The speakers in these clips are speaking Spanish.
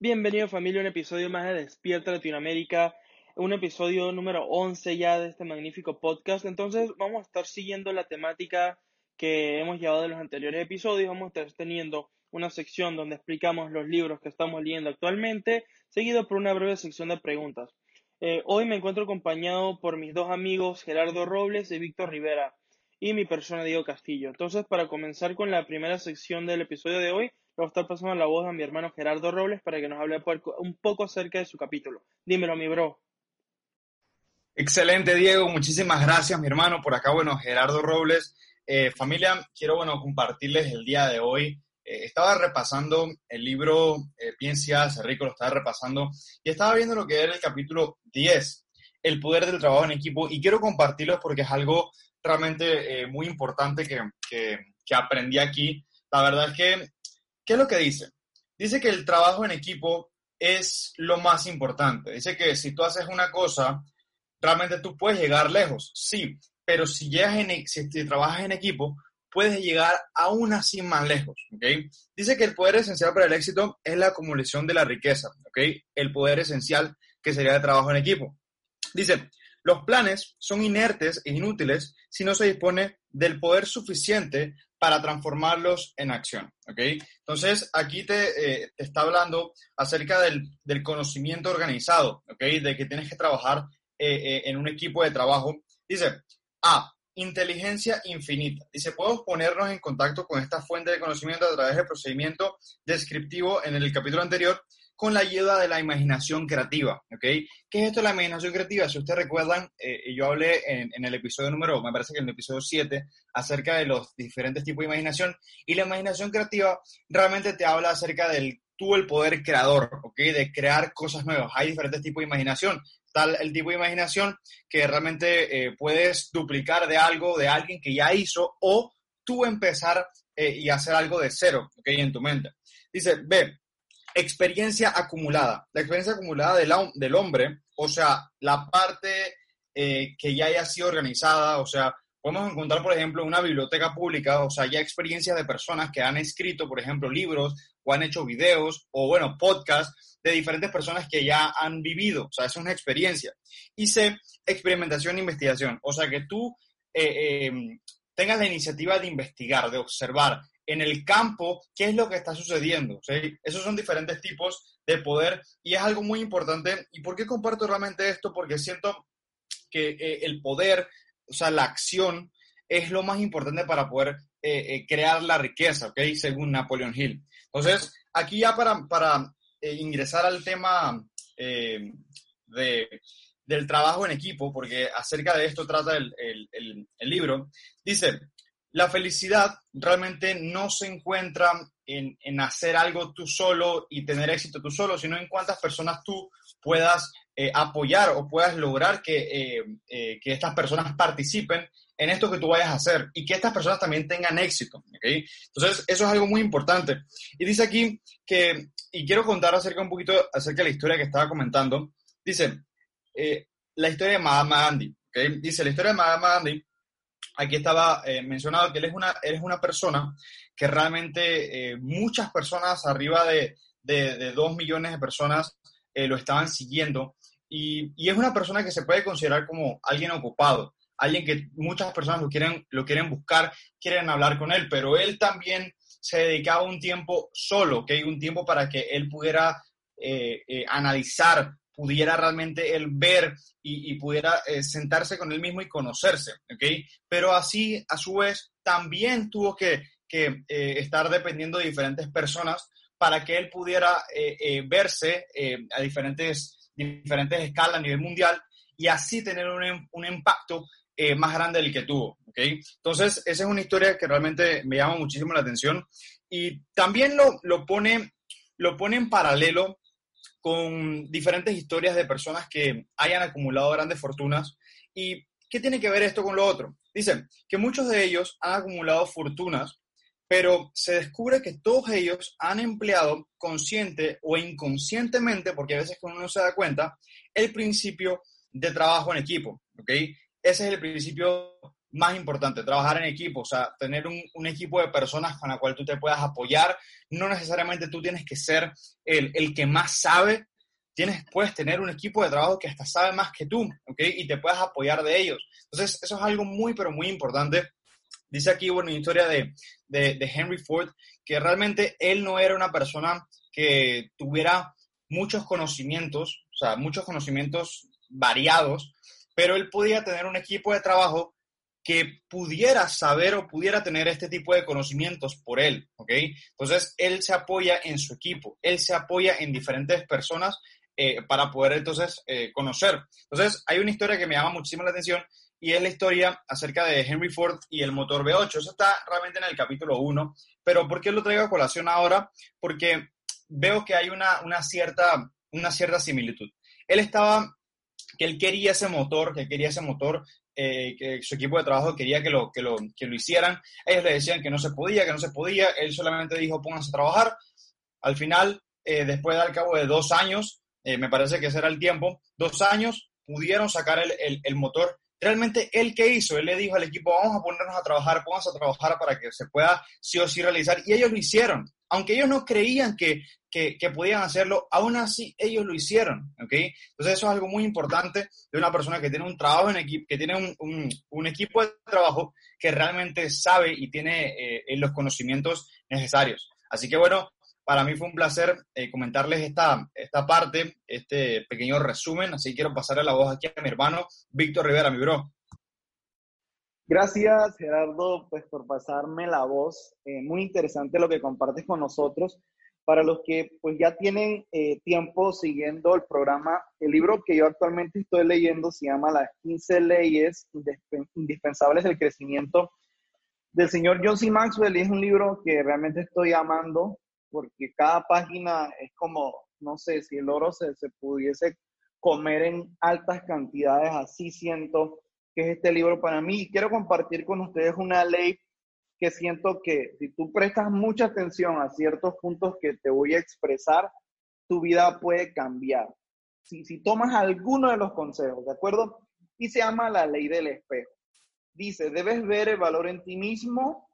Bienvenido familia un episodio más de Despierta Latinoamérica, un episodio número 11 ya de este magnífico podcast. Entonces vamos a estar siguiendo la temática que hemos llevado de los anteriores episodios. Vamos a estar teniendo una sección donde explicamos los libros que estamos leyendo actualmente, seguido por una breve sección de preguntas. Eh, hoy me encuentro acompañado por mis dos amigos Gerardo Robles y Víctor Rivera y mi persona Diego Castillo. Entonces, para comenzar con la primera sección del episodio de hoy, voy a estar pasando la voz a mi hermano Gerardo Robles para que nos hable un poco acerca de su capítulo. Dímelo, mi bro. Excelente, Diego. Muchísimas gracias, mi hermano. Por acá, bueno, Gerardo Robles. Eh, familia, quiero, bueno, compartirles el día de hoy. Eh, estaba repasando el libro eh, Piensa, rico, lo estaba repasando y estaba viendo lo que era el capítulo 10, el poder del trabajo en equipo, y quiero compartirlos porque es algo realmente eh, muy importante que, que, que aprendí aquí. La verdad es que ¿Qué es lo que dice? Dice que el trabajo en equipo es lo más importante. Dice que si tú haces una cosa, realmente tú puedes llegar lejos, sí, pero si, llegas en, e, si trabajas en equipo, puedes llegar aún así más lejos. Dice que el poder esencial para el éxito es la acumulación de la riqueza. El poder esencial que sería el trabajo en equipo. Dice, los planes son inertes e inútiles si no se dispone del poder suficiente para transformarlos en acción. ¿ok? Entonces, aquí te, eh, está hablando acerca del, conocimiento organizado, ¿ok? de que tienes que trabajar eh, eh, en un equipo de trabajo. Dice, A, inteligencia infinita. Dice, podemos ponernos en contacto con esta fuente de conocimiento a través del procedimiento descriptivo en el capítulo anterior con la ayuda de la imaginación creativa, ¿ok? ¿Qué es esto de la imaginación creativa? Si ustedes recuerdan, eh, yo hablé en, el episodio número, me parece que el episodio 7, acerca de los diferentes tipos de imaginación, y la imaginación creativa realmente te habla acerca del tú, el poder creador, ¿ok? De crear cosas nuevas. Hay diferentes tipos de imaginación. Tal el tipo de imaginación que realmente eh, puedes duplicar de algo, de alguien que ya hizo, o tú empezar eh, y hacer algo de cero, ¿ok? En tu mente. Dice, ve, experiencia acumulada. La experiencia acumulada del, hombre, o sea, la parte eh, que ya haya sido organizada, o sea, podemos encontrar, por ejemplo, una biblioteca pública, o sea, ya experiencias de personas que han escrito, por ejemplo, libros o han hecho videos o, bueno, podcasts de diferentes personas que ya han vivido, o sea, es una experiencia. Y C, experimentación e investigación, o sea, que tú eh, eh, tengas la iniciativa de investigar, de observar, en el campo qué es lo que está sucediendo. Esos son diferentes tipos de poder y es algo muy importante. ¿Y por qué comparto realmente esto? Porque siento que eh, el poder, o sea, la acción, es lo más importante para poder eh, eh, crear la riqueza, ¿ok? Según Napoleon Hill. Entonces, aquí ya para, para ingresar al tema de, del trabajo en equipo, porque acerca de esto trata el, el libro, dice, la felicidad realmente no se encuentra en, hacer algo tú solo y tener éxito tú solo, sino en cuántas personas tú puedas eh, apoyar o puedas lograr eh, eh, que, estas personas participen en esto que tú vayas a hacer y que estas personas también tengan éxito. Entonces, eso es algo muy importante. Y dice aquí que, y quiero contar acerca un poquito acerca de la historia que estaba comentando, dice, la historia de Mahatma Gandhi. Dice, la historia de Mahatma Gandhi aquí estaba eh, mencionado que él es una, es una persona que realmente eh, muchas personas, arriba de, de, dos millones de personas, eh, lo estaban siguiendo. Y, y, es una persona que se puede considerar como alguien ocupado, alguien que muchas personas lo quieren, lo quieren buscar, quieren hablar con él, pero él también se dedicaba un tiempo solo, que hay un tiempo para que él pudiera analizar pudiera realmente él ver y, pudiera eh, sentarse con él mismo y conocerse, ¿ok? Pero así, a su vez, también tuvo que, que eh, estar dependiendo de diferentes personas para que él pudiera eh, verse a diferentes, diferentes escalas a nivel mundial y así tener un, un impacto más grande del que tuvo, ¿ok? Entonces, esa es una historia que realmente me llama muchísimo la atención y también lo, lo pone lo pone en paralelo con diferentes historias de personas que hayan acumulado grandes fortunas. ¿Y qué tiene que ver esto con lo otro? Dicen que muchos de ellos han acumulado fortunas, pero se descubre que todos ellos han empleado consciente o inconscientemente, porque a veces uno no se da cuenta, el principio de trabajo en equipo, ¿ok? Ese es el principio más importante, trabajar en equipo, o sea, tener un, equipo de personas con la cual tú te puedas apoyar. No necesariamente tú tienes que ser el, el, que más sabe, tienes, puedes tener un equipo de trabajo que hasta sabe más que tú, ¿ok? Y te puedas apoyar de ellos. Entonces, eso es algo muy, pero muy importante. Dice aquí, bueno, una historia de, de, de Henry Ford, que realmente él no era una persona que tuviera muchos conocimientos, o sea, muchos conocimientos variados, pero él podía tener un equipo de trabajo que pudiera saber o pudiera tener este tipo de conocimientos por él, ¿ok? Entonces, él se apoya en su equipo, él se apoya en diferentes personas eh, para poder entonces eh, conocer. Entonces, hay una historia que me llama muchísimo la atención y es la historia acerca de Henry Ford y el motor V8. Eso está realmente en el capítulo 1, pero ¿por qué lo traigo a colación ahora? Porque veo que hay una, cierta, una cierta similitud. Él estaba que él quería ese motor, que quería ese motor eh, que su equipo de trabajo quería que lo, que, lo, que lo hicieran. Ellos le decían que no se podía, que no se podía. Él solamente dijo, pónganse a trabajar. Al final, eh, después de al cabo de dos años, eh, me parece que ese era el tiempo, dos años pudieron sacar el, el, el, motor. Realmente, ¿él qué hizo? Él le dijo al equipo, vamos a ponernos a trabajar, pónganse a trabajar para que se pueda sí o sí realizar. Y ellos lo hicieron. Aunque ellos no creían que, que, podían hacerlo, aún así ellos lo hicieron, ¿ok? Entonces eso es algo muy importante de una persona que tiene un trabajo en equipo, que tiene un, un, equipo de trabajo que realmente sabe y tiene eh, los conocimientos necesarios. Así que bueno, para mí fue un placer eh, comentarles esta, esta parte, este pequeño resumen, así quiero pasarle la voz aquí a mi hermano Víctor Rivera, mi bro. Gracias, Gerardo, pues por pasarme la voz. Eh, muy interesante lo que compartes con nosotros. Para los que pues ya tienen eh, tiempo siguiendo el programa, el libro que yo actualmente estoy leyendo se llama Las 15 leyes indispensables del crecimiento del señor John C. Maxwell y es un libro que realmente estoy amando porque cada página es como, no sé, si el oro se, se pudiese comer en altas cantidades, así siento que es este libro para mí. Y quiero compartir con ustedes una ley que siento que si tú prestas mucha atención a ciertos puntos que te voy a expresar, tu vida puede cambiar. Si, si tomas alguno de los consejos, ¿de acuerdo? Y se llama la ley del espejo. Dice, debes ver el valor en ti mismo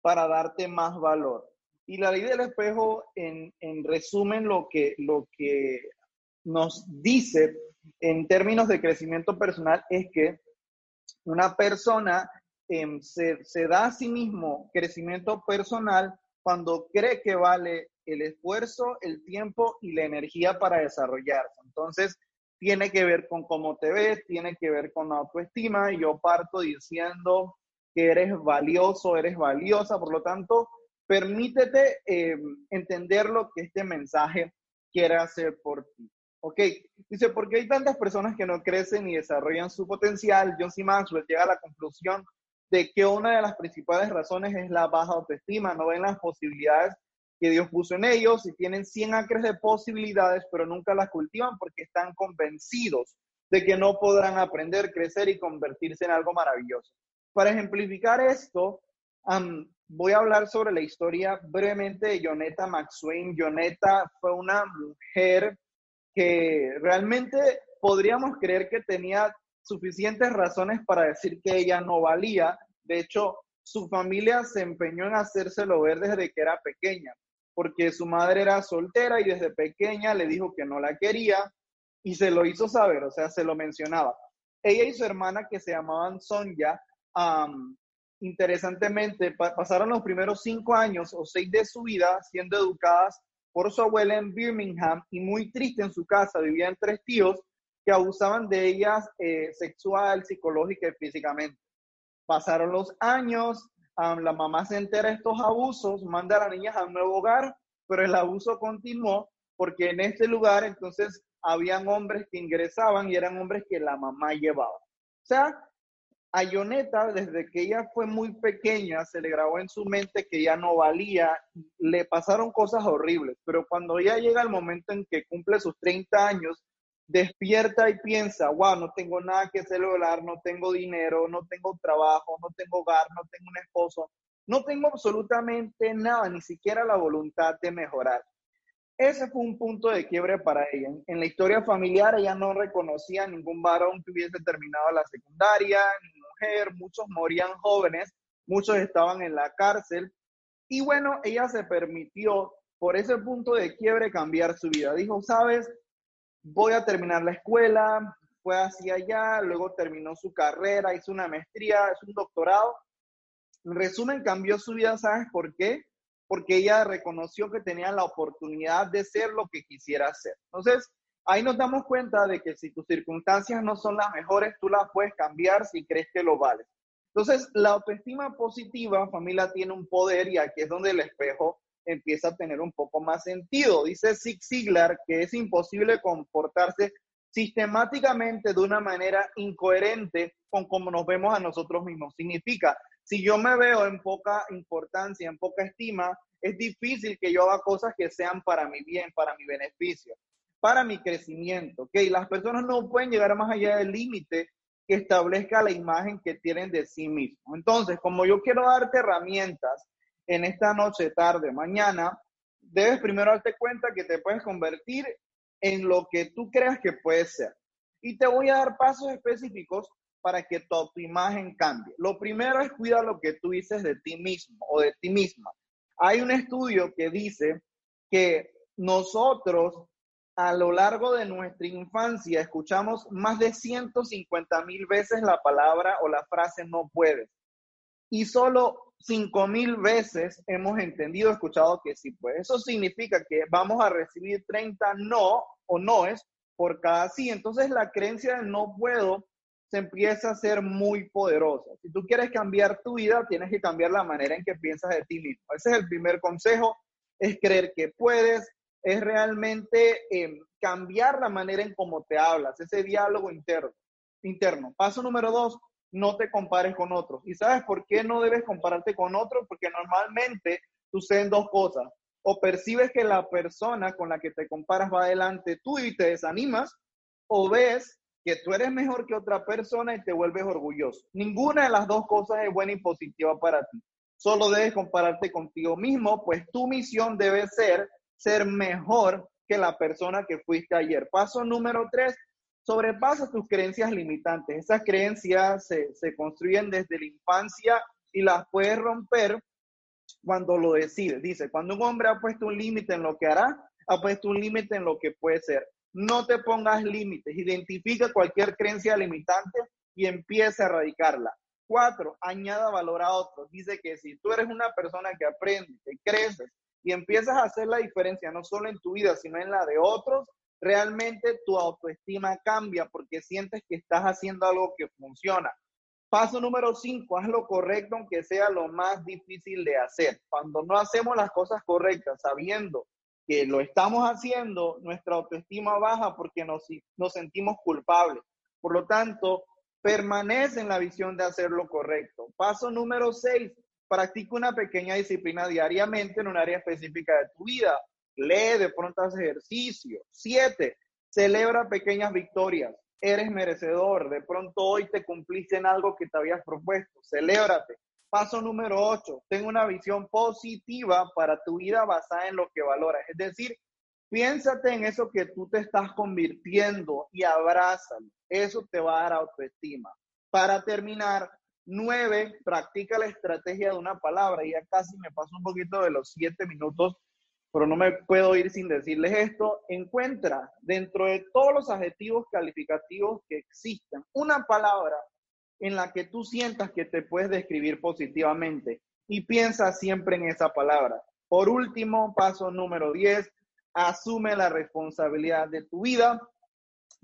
para darte más valor. Y la ley del espejo, en, en resumen, lo que, lo que nos dice en términos de crecimiento personal es que una persona Em, se, da a sí mismo crecimiento personal cuando cree que vale el esfuerzo, el tiempo y la energía para desarrollarse. Entonces, tiene que ver con cómo te ves, tiene que ver con la autoestima. Yo parto diciendo que eres valioso, eres valiosa, por lo tanto, permítete em, entender lo que este mensaje quiere hacer por ti. Ok, dice, porque hay tantas personas que no crecen y desarrollan su potencial. John C. Maxwell llega a la conclusión de que una de las principales razones es la baja autoestima, no ven las posibilidades que Dios puso en ellos y tienen 100 acres de posibilidades, pero nunca las cultivan porque están convencidos de que no podrán aprender, crecer y convertirse en algo maravilloso. Para ejemplificar esto, voy a hablar sobre la historia brevemente de Jonetta McSwain. Jonetta fue una mujer que realmente podríamos creer que tenía suficientes razones para decir que ella no valía. De hecho, su familia se empeñó en hacérselo ver desde que era pequeña, porque su madre era soltera y desde pequeña le dijo que no la quería y se lo hizo saber, o sea, se lo mencionaba. Ella y su hermana, que se llamaban Sonja, interesantemente, pasaron los primeros cinco años o seis de su vida siendo educadas por su abuela en Birmingham y muy triste en su casa, vivían tres tíos que abusaban de ellas eh, sexual, psicológica y físicamente. Pasaron los años, la mamá se entera de estos abusos, manda a las niñas a un nuevo hogar, pero el abuso continuó porque en este lugar entonces habían hombres que ingresaban y eran hombres que la mamá llevaba. O sea, a Yoneta, desde que ella fue muy pequeña, se le grabó en su mente que ya no valía, le pasaron cosas horribles, pero cuando ella llega el momento en que cumple sus 30 años, despierta y piensa, wow, no tengo nada que celebrar, no tengo dinero, no tengo trabajo, no tengo hogar, no tengo un esposo, no tengo absolutamente nada, ni siquiera la voluntad de mejorar. Ese fue un punto de quiebre para ella. En la historia familiar ella no reconocía ningún varón que hubiese terminado la secundaria, ni mujer, muchos morían jóvenes, muchos estaban en la cárcel. Y bueno, ella se permitió por ese punto de quiebre cambiar su vida. Dijo, sabes, voy a terminar la escuela, fue hacia allá, luego terminó su carrera, hizo una maestría, es un doctorado. En resumen, cambió su vida, ¿sabes por qué? Porque ella reconoció que tenía la oportunidad de ser lo que quisiera hacer. Entonces, ahí nos damos cuenta de que si tus circunstancias no son las mejores, tú las puedes cambiar si crees que lo vales. Entonces, la autoestima positiva, familia, tiene un poder y aquí es donde el espejo empieza a tener un poco más sentido. Dice Zig Ziglar que es imposible comportarse sistemáticamente de una manera incoherente con cómo nos vemos a nosotros mismos. Significa, si yo me veo en poca importancia, en poca estima, es difícil que yo haga cosas que sean para mi bien, para mi beneficio, para mi crecimiento. ¿okay? Las personas no pueden llegar más allá del límite que establezca la imagen que tienen de sí mismos. Entonces, como yo quiero darte herramientas en esta noche, tarde, mañana, debes primero darte cuenta que te puedes convertir en lo que tú creas que puedes ser. Y te voy a dar pasos específicos para que tu imagen cambie. Lo primero es cuida lo que tú dices de ti mismo o de ti misma. Hay un estudio que dice que nosotros a lo largo de nuestra infancia escuchamos más de 150 mil veces la palabra o la frase no puedes. Y solo cinco mil veces hemos entendido, escuchado que sí puede. Eso significa que vamos a recibir 30 no o noes por cada sí. Entonces la creencia de no puedo se empieza a ser muy poderosa. Si tú quieres cambiar tu vida, tienes que cambiar la manera en que piensas de ti mismo. Ese es el primer consejo, es creer que puedes, es realmente eh, cambiar la manera en cómo te hablas, ese diálogo interno. interno. Paso número dos, no te compares con otros. ¿Y sabes por qué no debes compararte con otros? Porque normalmente suceden dos cosas. O percibes que la persona con la que te comparas va adelante tú y te desanimas, o ves que tú eres mejor que otra persona y te vuelves orgulloso. Ninguna de las dos cosas es buena y positiva para ti. Solo debes compararte contigo mismo, pues tu misión debe ser ser mejor que la persona que fuiste ayer. Paso número tres, sobrepasa tus creencias limitantes. Esas creencias se, se, construyen desde la infancia y las puedes romper cuando lo decides. Dice, cuando un hombre ha puesto un límite en lo que hará, ha puesto un límite en lo que puede ser. No te pongas límites, identifica cualquier creencia limitante y empieza a erradicarla. Cuatro, añada valor a otros. Dice que si tú eres una persona que aprende, que creces y empiezas a hacer la diferencia no solo en tu vida, sino en la de otros, realmente tu autoestima cambia porque sientes que estás haciendo algo que funciona. Paso número cinco, haz lo correcto aunque sea lo más difícil de hacer. Cuando no hacemos las cosas correctas sabiendo que lo estamos haciendo, nuestra autoestima baja porque nos, sentimos culpables. Por lo tanto, permanece en la visión de hacer lo correcto. Paso número seis, practica una pequeña disciplina diariamente en un área específica de tu vida lee, de pronto haz ejercicio. Siete, celebra pequeñas victorias. Eres merecedor. De pronto hoy te cumpliste en algo que te habías propuesto. Celébrate. Paso número ocho, ten una visión positiva para tu vida basada en lo que valoras. Es decir, piénsate en eso que tú te estás convirtiendo y abrázalo. Eso te va a dar autoestima. Para terminar, nueve, practica la estrategia de una palabra. Ya casi me paso un poquito de los siete minutos pero no me puedo ir sin decirles esto, encuentra dentro de todos los adjetivos calificativos que existen una palabra en la que tú sientas que te puedes describir positivamente y piensa siempre en esa palabra. Por último, paso número 10, asume la responsabilidad de tu vida.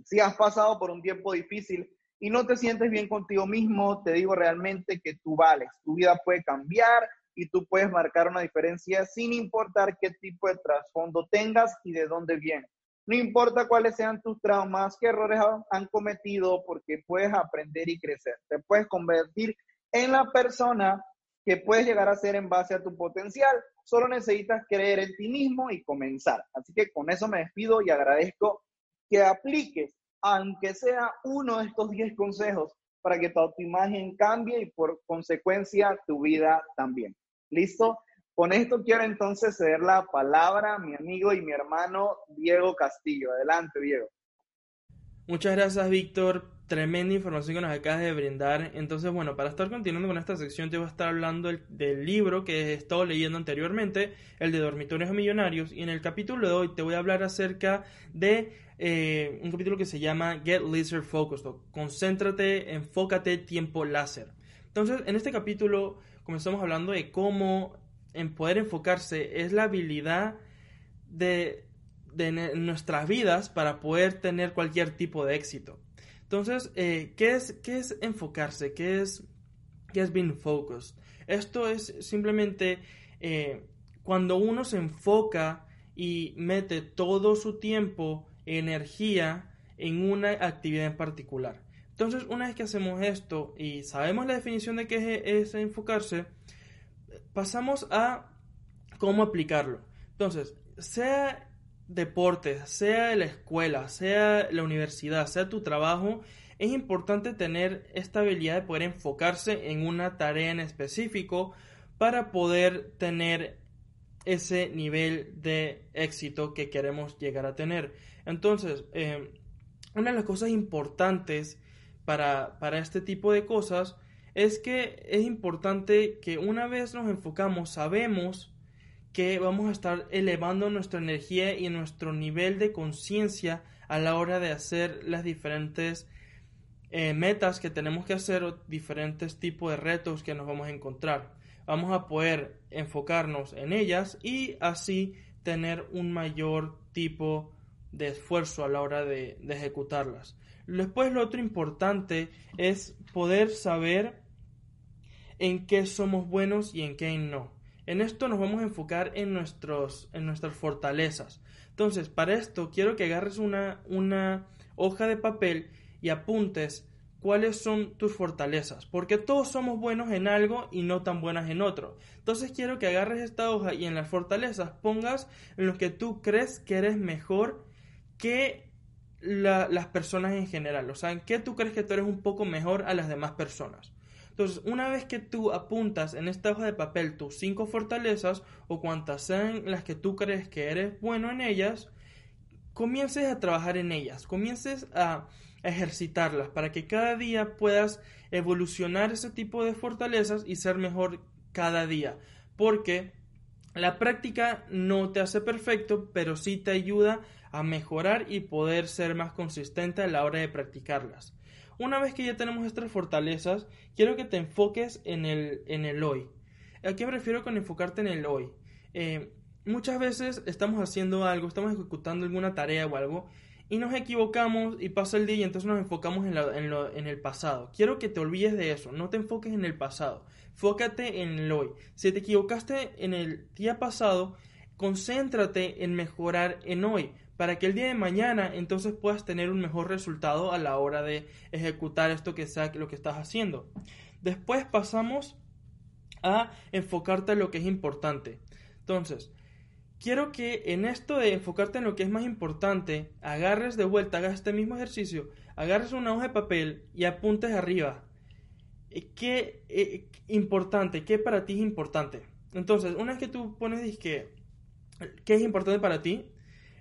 Si has pasado por un tiempo difícil y no te sientes bien contigo mismo, te digo realmente que tú vales. Tu vida puede cambiar, y tú puedes marcar una diferencia sin importar qué tipo de trasfondo tengas y de dónde viene. No importa cuáles sean tus traumas, qué errores han cometido, porque puedes aprender y crecer. Te puedes convertir en la persona que puedes llegar a ser en base a tu potencial. Solo necesitas creer en ti mismo y comenzar. Así que con eso me despido y agradezco que apliques, aunque sea uno de estos 10 consejos, para que tu autoimagen cambie y por consecuencia tu vida también. ¿Listo? Con esto quiero entonces ceder la palabra a mi amigo y mi hermano Diego Castillo. Adelante, Diego. Muchas gracias, Víctor. Tremenda información que nos acabas de brindar. Entonces, bueno, para estar continuando con esta sección, te voy a estar hablando del, libro que he estado leyendo anteriormente, el de Dormitorios Millonarios. Y en el capítulo de hoy te voy a hablar acerca de eh, un capítulo que se llama Get Laser Focused. concéntrate, enfócate, tiempo láser. Entonces, en este capítulo comenzamos hablando de cómo en poder enfocarse es la habilidad de de nuestras vidas para poder tener cualquier tipo de éxito. Entonces, eh, ¿qué, es, ¿qué es enfocarse? ¿Qué es, qué es being focused? Esto es simplemente eh, cuando uno se enfoca y mete todo su tiempo, energía en una actividad en particular. Entonces, una vez que hacemos esto y sabemos la definición de qué es enfocarse, pasamos a cómo aplicarlo. Entonces, sea deportes, sea la escuela, sea la universidad, sea tu trabajo, es importante tener esta habilidad de poder enfocarse en una tarea en específico para poder tener ese nivel de éxito que queremos llegar a tener. Entonces, eh, una de las cosas importantes para, para este tipo de cosas es que es importante que una vez nos enfocamos, sabemos que vamos a estar elevando nuestra energía y nuestro nivel de conciencia a la hora de hacer las diferentes eh, metas que tenemos que hacer o diferentes tipos de retos que nos vamos a encontrar. Vamos a poder enfocarnos en ellas y así tener un mayor tipo de esfuerzo a la hora de, de ejecutarlas. Después lo otro importante es poder saber en qué somos buenos y en qué no. En esto nos vamos a enfocar en, nuestros, en nuestras fortalezas. Entonces, para esto quiero que agarres una, una hoja de papel y apuntes cuáles son tus fortalezas, porque todos somos buenos en algo y no tan buenas en otro. Entonces quiero que agarres esta hoja y en las fortalezas pongas en los que tú crees que eres mejor que las personas en general. O sea, en qué tú crees que tú eres un poco mejor a las demás personas. Entonces, una vez que tú apuntas en esta hoja de papel tus cinco fortalezas o cuantas sean las que tú crees que eres bueno en ellas, comiences a trabajar en ellas, comiences a ejercitarlas para que cada día puedas evolucionar ese tipo de fortalezas y ser mejor cada día. Porque la práctica no te hace perfecto, pero sí te ayuda a mejorar y poder ser más consistente a la hora de practicarlas. Una vez que ya tenemos estas fortalezas, quiero que te enfoques en el, en el hoy. ¿A qué me refiero con enfocarte en el hoy? Eh, muchas veces estamos haciendo algo, estamos ejecutando alguna tarea o algo y nos equivocamos y pasa el día y entonces nos enfocamos en, en, el pasado. Quiero que te olvides de eso, no te enfoques en el pasado, fócate en el hoy. Si te equivocaste en el día pasado, concéntrate en mejorar en hoy para que el día de mañana entonces puedas tener un mejor resultado a la hora de ejecutar esto que sea lo que estás haciendo. Después pasamos a enfocarte en lo que es importante. Entonces, quiero que en esto de enfocarte en lo que es más importante, agarres de vuelta, hagas este mismo ejercicio, agarres una hoja de papel y apuntes arriba. Eh, ¿Qué eh, importante? ¿Qué para ti es importante? Entonces, una vez que tú pones que ¿qué es importante para ti?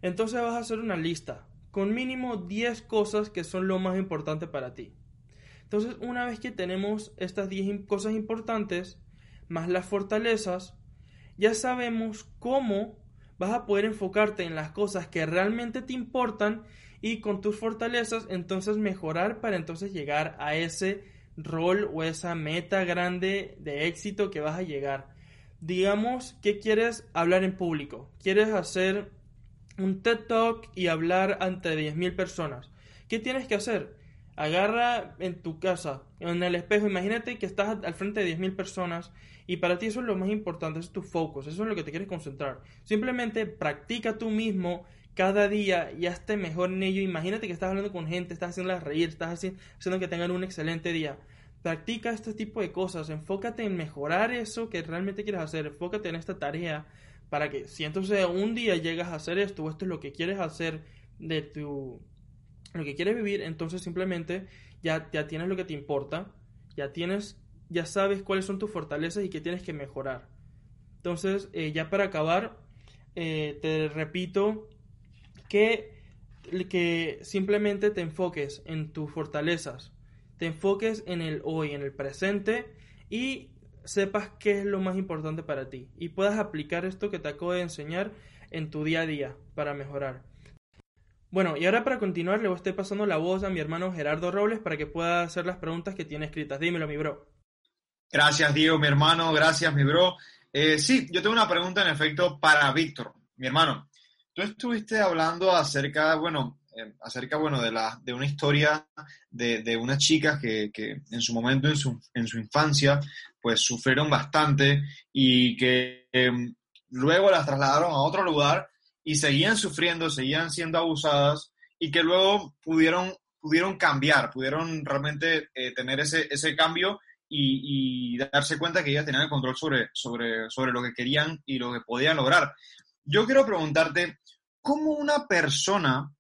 Entonces vas a hacer una lista con mínimo 10 cosas que son lo más importante para ti. Entonces, una vez que tenemos estas 10 cosas importantes, más las fortalezas, ya sabemos cómo vas a poder enfocarte en las cosas que realmente te importan y con tus fortalezas entonces mejorar para entonces llegar a ese rol o esa meta grande de éxito que vas a llegar. Digamos que quieres hablar en público, quieres hacer un TED Talk y hablar ante 10.000 personas. ¿Qué tienes que hacer? Agarra en tu casa, en el espejo, imagínate que estás al frente de 10.000 personas y para ti eso es lo más importante, es tu focus, eso es lo que te quieres concentrar. Simplemente practica tú mismo cada día ya esté mejor en ello. Imagínate que estás hablando con gente, estás haciéndolas reír, estás haciendo que tengan un excelente día. Practica este tipo de cosas, enfócate en mejorar eso que realmente quieres hacer, enfócate en esta tarea para que si entonces un día llegas a hacer esto, esto es lo que quieres hacer de tu lo que quieres vivir, entonces simplemente ya, ya tienes lo que te importa, ya tienes, ya sabes cuáles son tus fortalezas y qué tienes que mejorar. Entonces, eh, ya para acabar, eh, te repito que, que simplemente te enfoques en tus fortalezas, te enfoques en el hoy, en el presente y sepas qué es lo más importante para ti y puedas aplicar esto que te acabo de enseñar en tu día a día para mejorar. Bueno, y ahora para continuar le voy a estar pasando la voz a mi hermano Gerardo Robles para que pueda hacer las preguntas que tiene escritas. Dímelo, mi bro. Gracias, Diego, mi hermano. Gracias, mi bro. Eh, sí, yo tengo una pregunta en efecto para Víctor, mi hermano. Tú estuviste hablando acerca, bueno, eh, acerca, bueno, de, la, de una historia de, de unas chicas que, que, en su momento, en su, en su infancia, pues sufrieron bastante y que eh, luego las trasladaron a otro lugar y seguían sufriendo, seguían siendo abusadas y que luego pudieron, pudieron cambiar, pudieron realmente eh, tener ese, ese cambio y, y, darse cuenta que ellas tenían el control sobre, sobre, sobre lo que querían y lo que podían lograr. Yo quiero preguntarte, ¿cómo una persona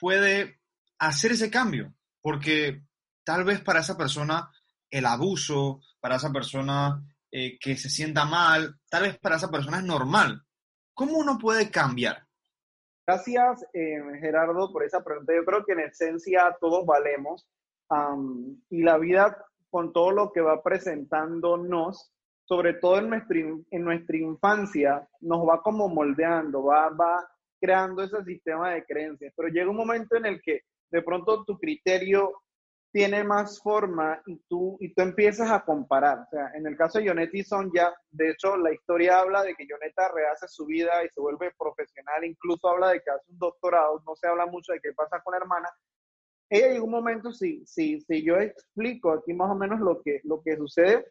puede hacer ese cambio? Porque tal vez para esa persona el abuso, para esa persona eh, que se sienta mal, tal vez para esa persona es normal, ¿Cómo uno puede cambiar? Gracias, eh, Gerardo, por esa pregunta. Yo creo que en esencia todos valemos y la vida con todo lo que va presentándonos, sobre todo en en nuestra infancia, nos va como moldeando, va, va creando ese sistema de creencias. Pero llega un momento en el que de pronto tu criterio tiene más forma y tú, y tú empiezas a comparar. O sea, en el caso de Yonetti son ya, de hecho, la historia habla de que Yoneta rehace su vida y se vuelve profesional, incluso habla de que hace un doctorado, no se habla mucho de qué pasa con la hermana. Ella en un momento, si, si, si yo explico aquí más o menos lo que, lo que sucede,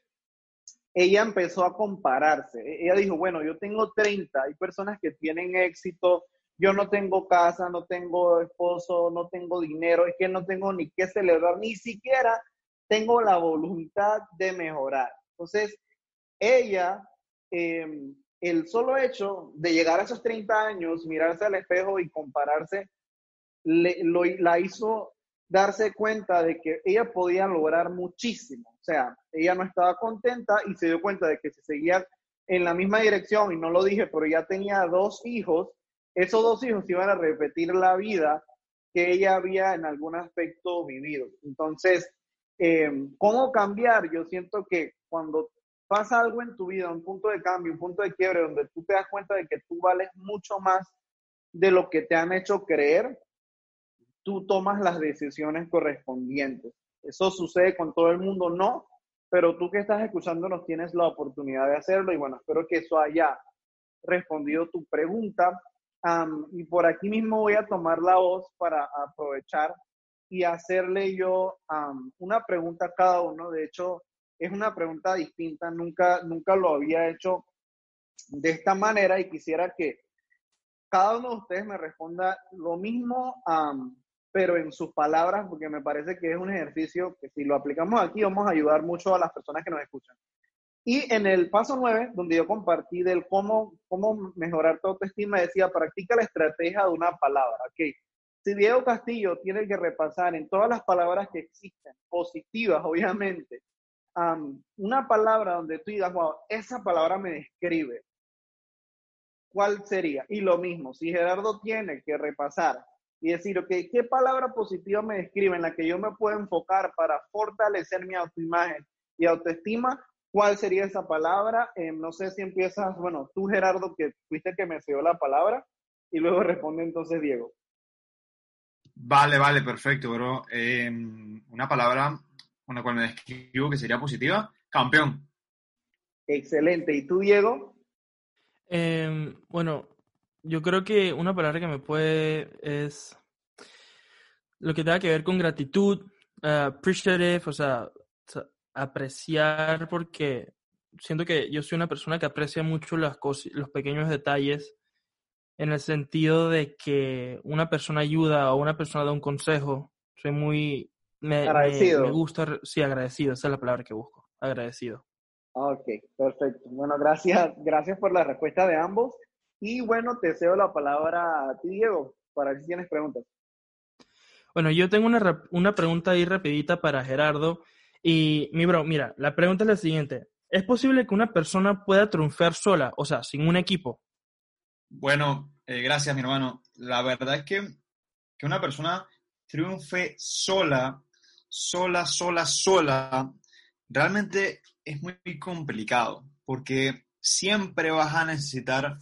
ella empezó a compararse. Ella dijo, bueno, yo tengo 30, hay personas que tienen éxito, yo no tengo casa, no tengo esposo, no tengo dinero, es que no tengo ni qué celebrar, ni siquiera tengo la voluntad de mejorar. Entonces, ella, em, el solo hecho de llegar a esos 30 años, mirarse al espejo y compararse, le, lo, la hizo darse cuenta de que ella podía lograr muchísimo. O sea, ella no estaba contenta y se dio cuenta de que si seguía en la misma dirección, y no lo dije, pero ya tenía dos hijos, esos dos hijos iban a repetir la vida que ella había en algún aspecto vivido. Entonces, eh, ¿cómo cambiar? Yo siento que cuando pasa algo en tu vida, un punto de cambio, un punto de quiebre, donde tú te das cuenta de que tú vales mucho más de lo que te han hecho creer, tú tomas las decisiones correspondientes. Eso sucede con todo el mundo, no, pero tú que estás escuchándonos tienes la oportunidad de hacerlo y bueno, espero que eso haya respondido tu pregunta y por aquí mismo voy a tomar la voz para aprovechar y hacerle yo una pregunta a cada uno. De hecho, es una pregunta distinta, nunca, nunca lo había hecho de esta manera y quisiera que cada uno de ustedes me responda lo mismo, pero en sus palabras, porque me parece que es un ejercicio que si lo aplicamos aquí vamos a ayudar mucho a las personas que nos escuchan. Y en el paso 9, donde yo compartí del cómo, cómo mejorar tu autoestima, decía, practica la estrategia de una palabra. Okay. Si Diego Castillo tiene que repasar en todas las palabras que existen, positivas, obviamente, una palabra donde tú digas, wow, esa palabra me describe, ¿cuál sería? Y lo mismo, si Gerardo tiene que repasar y decir, ok, ¿qué palabra positiva me describe en la que yo me puedo enfocar para fortalecer mi autoimagen y autoestima? ¿Cuál sería esa palabra? Eh, no sé si empiezas, bueno, tú Gerardo, que fuiste que me dio la palabra, y luego responde entonces Diego. Vale, vale, perfecto, bro. Eh, una palabra con la cual me describo que sería positiva, campeón. Excelente. ¿Y tú, Diego? Eh, bueno, yo creo que una palabra que me puede es lo que tenga que ver con gratitud, uh, appreciative, o sea, apreciar porque siento que yo soy una persona que aprecia mucho las cosas, los pequeños detalles en el sentido de que una persona ayuda o una persona da un consejo. Soy muy... Me, agradecido. Me, gusta, sí, agradecido, esa es la palabra que busco, agradecido. Ok, perfecto. Bueno, gracias, gracias por la respuesta de ambos. Y bueno, te cedo la palabra a ti, Diego, para ver si tienes preguntas. Bueno, yo tengo una, una pregunta ahí rapidita para Gerardo. Y mi bro, mira, la pregunta es la siguiente. ¿Es posible que una persona pueda triunfar sola, o sea, sin un equipo? Bueno, eh, gracias, mi hermano. La verdad es que, que una persona triunfe sola, sola, sola, sola, realmente es muy complicado, porque siempre vas a necesitar,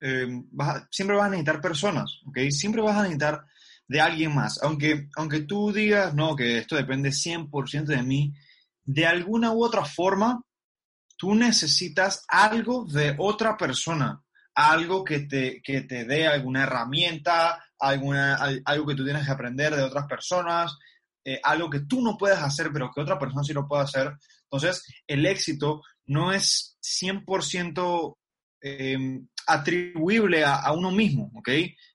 eh, siempre vas a necesitar personas, ¿ok? Siempre vas a necesitar de alguien más, aunque, aunque tú digas, no, que esto depende 100% de mí, de alguna u otra forma, tú necesitas algo de otra persona, algo que te, que te dé alguna herramienta, alguna, algo que tú tienes que aprender de otras personas, eh, algo que tú no puedes hacer, pero que otra persona sí lo puede hacer. Entonces, el éxito no es 100% em, atribuible a, uno mismo, ¿ok?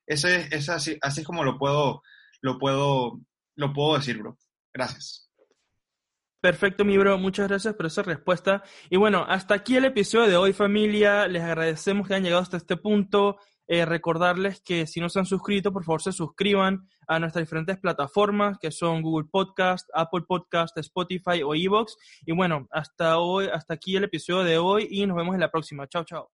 Ese, es así, así es como lo puedo, lo, puedo, lo puedo decir, bro. Gracias. Perfecto, mi bro. Muchas gracias por esa respuesta. Y bueno, hasta aquí el episodio de hoy, familia. Les agradecemos que hayan llegado hasta este punto. Eh, recordarles que si no se han suscrito, por favor se suscriban a nuestras diferentes plataformas que son Google Podcast, Apple Podcast, Spotify o Evox. Y bueno, hasta hoy, hasta aquí el episodio de hoy y nos vemos en la próxima. Chao, chao.